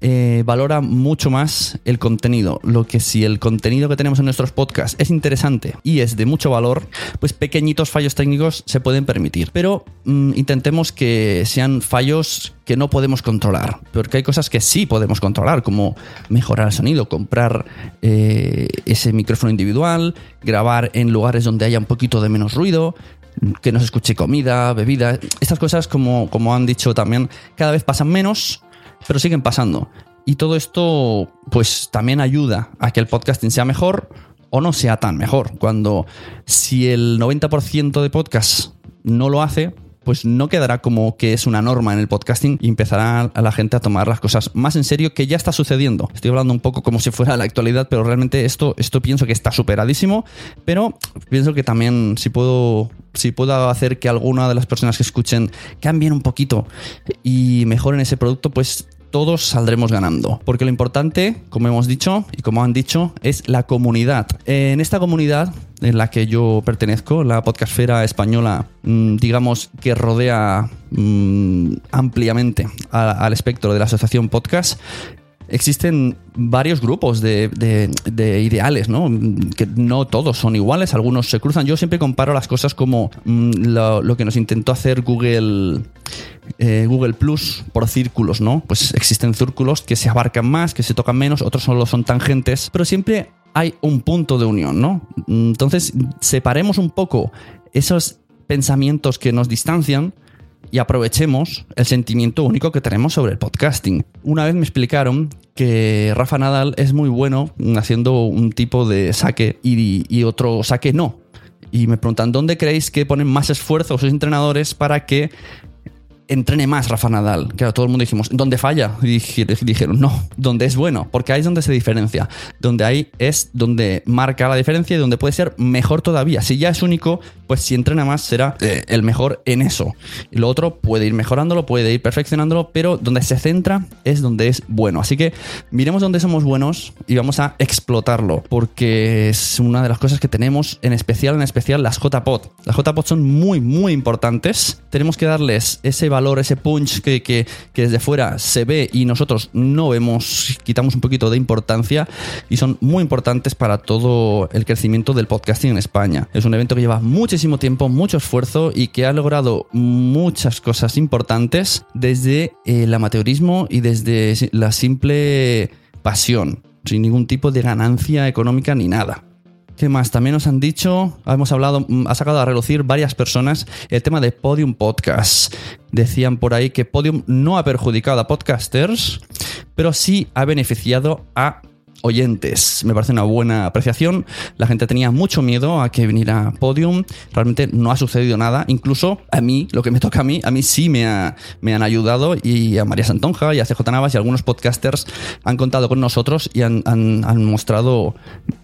eh, valora mucho más el contenido. Lo que si el contenido que tenemos en nuestros podcasts es interesante y es de mucho valor, pues pequeñitos fallos técnicos se pueden permitir. Pero mm, intentemos que sean fallos que no podemos controlar, porque hay cosas que sí podemos controlar, como mejorar el sonido, comprar eh, ese micrófono individual, grabar en lugares donde haya un poquito de menos ruido, que no se escuche comida, bebida. Estas cosas, como, como han dicho también, cada vez pasan menos, pero siguen pasando. Y todo esto, pues también ayuda a que el podcasting sea mejor o no sea tan mejor. Cuando si el 90% de podcasts no lo hace, pues no quedará como que es una norma en el podcasting y empezará a la gente a tomar las cosas más en serio, que ya está sucediendo. Estoy hablando un poco como si fuera la actualidad, pero realmente esto, esto pienso que está superadísimo, pero pienso que también si puedo, si puedo hacer que alguna de las personas que escuchen cambien un poquito y mejoren ese producto, pues todos saldremos ganando. Porque lo importante, como hemos dicho y como han dicho, es la comunidad. En esta comunidad en la que yo pertenezco, la podcastfera española, mm, digamos que rodea mm, ampliamente al espectro de la asociación podcast, existen varios grupos de, de- de ideales, ¿no? Que no todos son iguales, algunos se cruzan. Yo siempre comparo las cosas como mm, lo, lo que nos intentó hacer Google, eh, Google Plus por círculos, ¿no? Pues existen círculos que se abarcan más, que se tocan menos, otros solo son tangentes, pero siempre hay un punto de unión, ¿no? Entonces, separemos un poco esos pensamientos que nos distancian y aprovechemos el sentimiento único que tenemos sobre el podcasting. Una vez me explicaron que Rafa Nadal es muy bueno haciendo un tipo de saque y, y otro saque no. Y me preguntan, ¿dónde creéis que ponen más esfuerzo sus entrenadores para que entrene más Rafa Nadal? Claro, todo el mundo dijimos, ¿dónde falla? Y dije- dijeron, no, donde es bueno, porque ahí es donde se diferencia. Donde ahí es donde marca la diferencia y donde puede ser mejor todavía. Si ya es único, pues si entrena más será eh, el mejor en eso. Y lo otro puede ir mejorándolo, puede ir perfeccionándolo, pero donde se centra es donde es bueno. Así que miremos dónde somos buenos y vamos a explotarlo, porque es una de las cosas que tenemos, en especial, en especial las JPod. Las JPod son muy, muy importantes. Tenemos que darles ese valor, ese punch que, que- que desde fuera se ve y nosotros no vemos, quitamos un poquito de importancia y son muy importantes para todo el crecimiento del podcasting en España. Es un evento que lleva muchísimo tiempo, mucho esfuerzo y que ha logrado muchas cosas importantes desde el amateurismo y desde la simple pasión, sin ningún tipo de ganancia económica ni nada. ¿Qué más? También nos han dicho, hemos hablado, mm, ha sacado a relucir varias personas el tema de Podium Podcast. Decían por ahí que Podium no ha perjudicado a podcasters, pero sí ha beneficiado a oyentes. Me parece una buena apreciación. La gente tenía mucho miedo a que viniera Podium. Realmente no ha sucedido nada. Incluso a mí, lo que me toca a mí, a mí sí me, ha- me han ayudado y a María Santonja y a CJ Navas y algunos podcasters han contado con nosotros y han, mostrado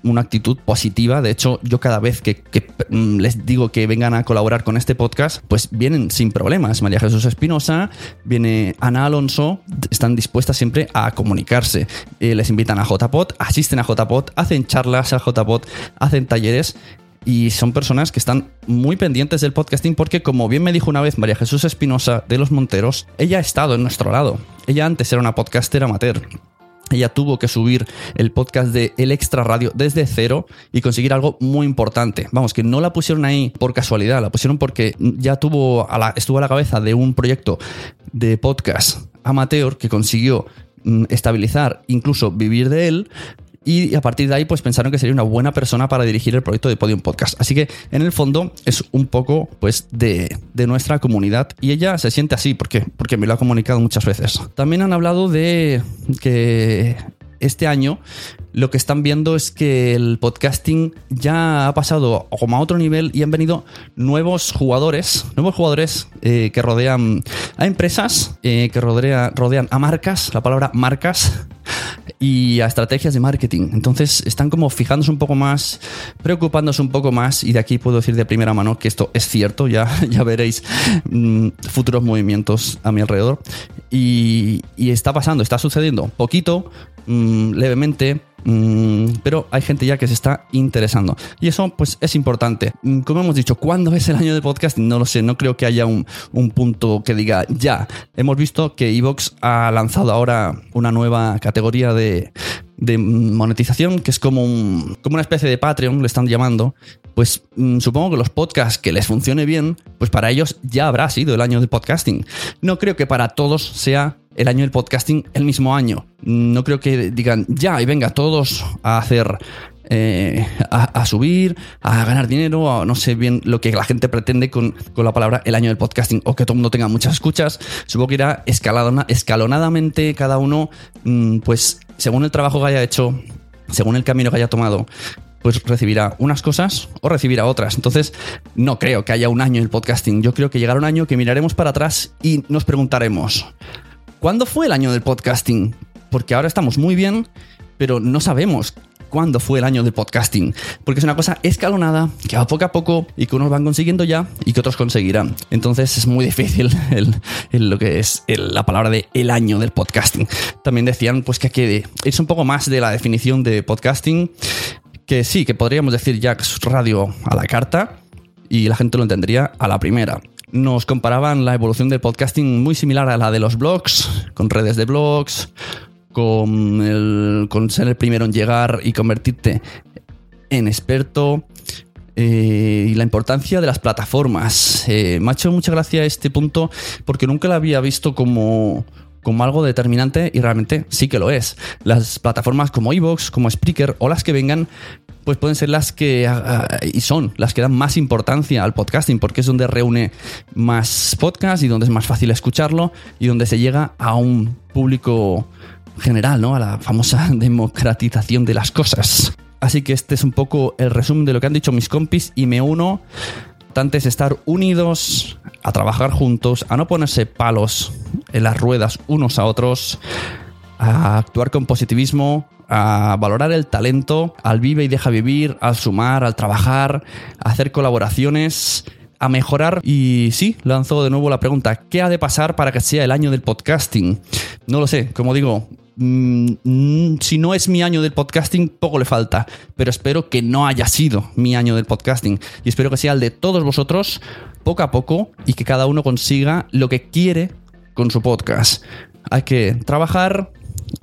una actitud positiva. De hecho, yo cada vez que, que, mm, les digo que vengan a colaborar con este podcast, pues vienen sin problemas. María Jesús Espinosa, viene Ana Alonso, están dispuestas siempre a comunicarse. Eh, les invitan a JPod, asisten a JPod, hacen charlas a JPod, hacen talleres. Y son personas que están muy pendientes del podcasting porque, como bien me dijo una vez María Jesús Espinosa de Los Monteros, ella ha estado en nuestro lado. Ella antes era una podcaster amateur. Ella tuvo que subir el podcast de El Extra Radio desde cero y conseguir algo muy importante. Vamos, que no la pusieron ahí por casualidad, la pusieron porque ya tuvo a la, estuvo a la cabeza de un proyecto de podcast amateur que consiguió estabilizar, incluso vivir de él. Y a partir de ahí, pues pensaron que sería una buena persona para dirigir el proyecto de Podium Podcast. Así que, en el fondo, es un poco, pues, de, de nuestra comunidad. Y ella se siente así, ¿por qué? Porque me lo ha comunicado muchas veces. También han hablado de que este año lo que están viendo es que el podcasting ya ha pasado como a otro nivel y han venido nuevos jugadores, nuevos jugadores eh, que rodean a empresas, eh, que rodea- rodean a marcas, la palabra marcas, <laughs> y a estrategias de marketing. Entonces están como fijándose un poco más, preocupándose un poco más y de aquí puedo decir de primera mano que esto es cierto, ya, <laughs> ya veréis mm, futuros movimientos a mi alrededor. Y, y está pasando, está sucediendo poquito, mm, levemente, mm, pero hay gente ya que se está interesando. Y eso pues es importante. Mm, Como hemos dicho, ¿cuándo es el año de podcasting? No lo sé, no creo que haya un, un punto que diga ya. Hemos visto que Evox ha lanzado ahora una nueva categoría de, de monetización que es como, un- como una especie de Patreon, le están llamando. Pues supongo que los podcasts que les funcione bien, pues para ellos ya habrá sido el año del podcasting. No creo que para todos sea el año del podcasting el mismo año. No creo que digan ya y venga todos a hacer eh, a, subir, a ganar dinero, no sé bien lo que la gente pretende con, con la palabra el año del podcasting o que todo el mundo tenga muchas escuchas. Supongo que irá escalonadamente cada uno, mm, pues según el trabajo que haya hecho, según el camino que haya tomado, pues recibirá unas cosas o recibirá otras. Entonces, no creo que haya un año el podcasting. Yo creo que llegará un año que miraremos para atrás y nos preguntaremos, ¿cuándo fue el año del podcasting? Porque ahora estamos muy bien, pero no sabemos cuándo fue el año del podcasting. Porque es una cosa escalonada, que va poco a poco y que unos van consiguiendo ya y que otros conseguirán. Entonces es muy difícil <laughs> lo que es la palabra de el año del podcasting. También decían pues que hay que irse un poco más de la definición de podcasting, que sí, que podríamos decir ya es radio a la carta y la gente lo entendería a la primera. Nos comparaban la evolución del podcasting muy similar a la de los blogs, con redes de blogs, con, el, con ser el primero en llegar y convertirte en experto eh, y la importancia de las plataformas. Eh, me ha hecho mucha gracia este punto porque nunca lo había visto como, como algo determinante y realmente sí que lo es. Las plataformas como Evox, como Spreaker o las que vengan, pues pueden ser las que, ah, ah, y son las que dan más importancia al podcasting, porque es donde reúne más podcasts y donde es más fácil escucharlo y donde se llega a un público general, ¿no? A la famosa <laughs> democratización de las cosas. Así que este es un poco el resumen de lo que han dicho mis compis y me uno. Tanto es estar unidos, a trabajar juntos, a no ponerse palos en las ruedas unos a otros, a actuar con positivismo, a valorar el talento, al vive y deja vivir, al sumar, al trabajar, a hacer colaboraciones, a mejorar. Y sí, lanzo de nuevo la pregunta, ¿qué ha de pasar para que sea el año del podcasting? No lo sé, como digo, si no es mi año del podcasting, poco le falta, pero espero que no haya sido mi año del podcasting y espero que sea el de todos vosotros poco a poco y que cada uno consiga lo que quiere con su podcast. Hay que trabajar,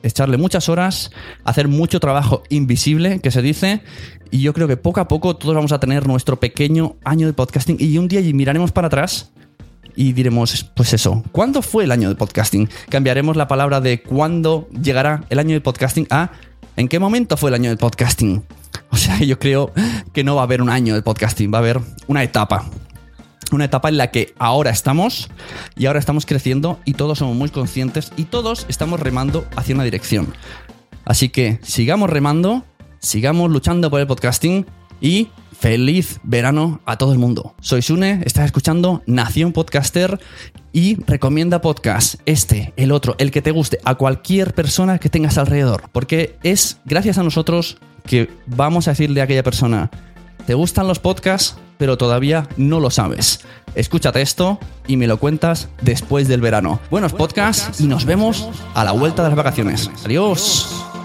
echarle muchas horas, hacer mucho trabajo invisible, que se dice, y yo creo que poco a poco todos vamos a tener nuestro pequeño año de podcasting y un día miraremos para atrás y diremos, pues eso, ¿cuándo fue el año de podcasting? Cambiaremos la palabra de cuándo llegará el año de podcasting a ¿en qué momento fue el año de podcasting? <laughs> O sea, yo creo que no va a haber un año de podcasting, va a haber una etapa una etapa en la que ahora estamos y ahora estamos creciendo y todos somos muy conscientes y todos estamos remando hacia una dirección. Así que sigamos remando, sigamos luchando por el podcasting y feliz verano a todo el mundo. Soy Sune, estás escuchando Nación Podcaster y recomienda podcast, este, el otro, el que te guste, a cualquier persona que tengas alrededor, porque es gracias a nosotros que vamos a decirle a aquella persona, ¿te gustan los podcasts? pero todavía no lo sabes. Escúchate esto y me lo cuentas después del verano. Buenos podcasts y nos vemos a la vuelta de las vacaciones. Adiós.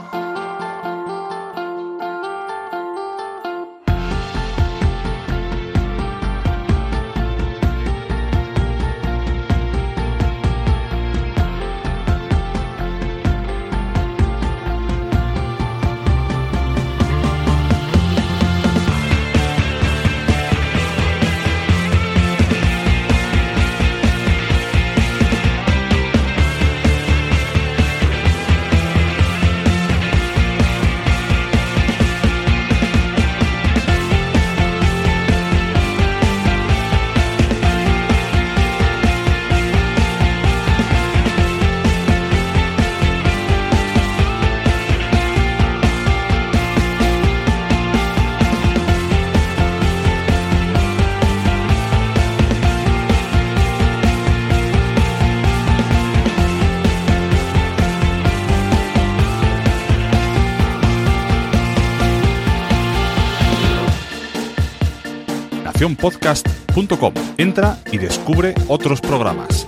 Entra y descubre otros programas.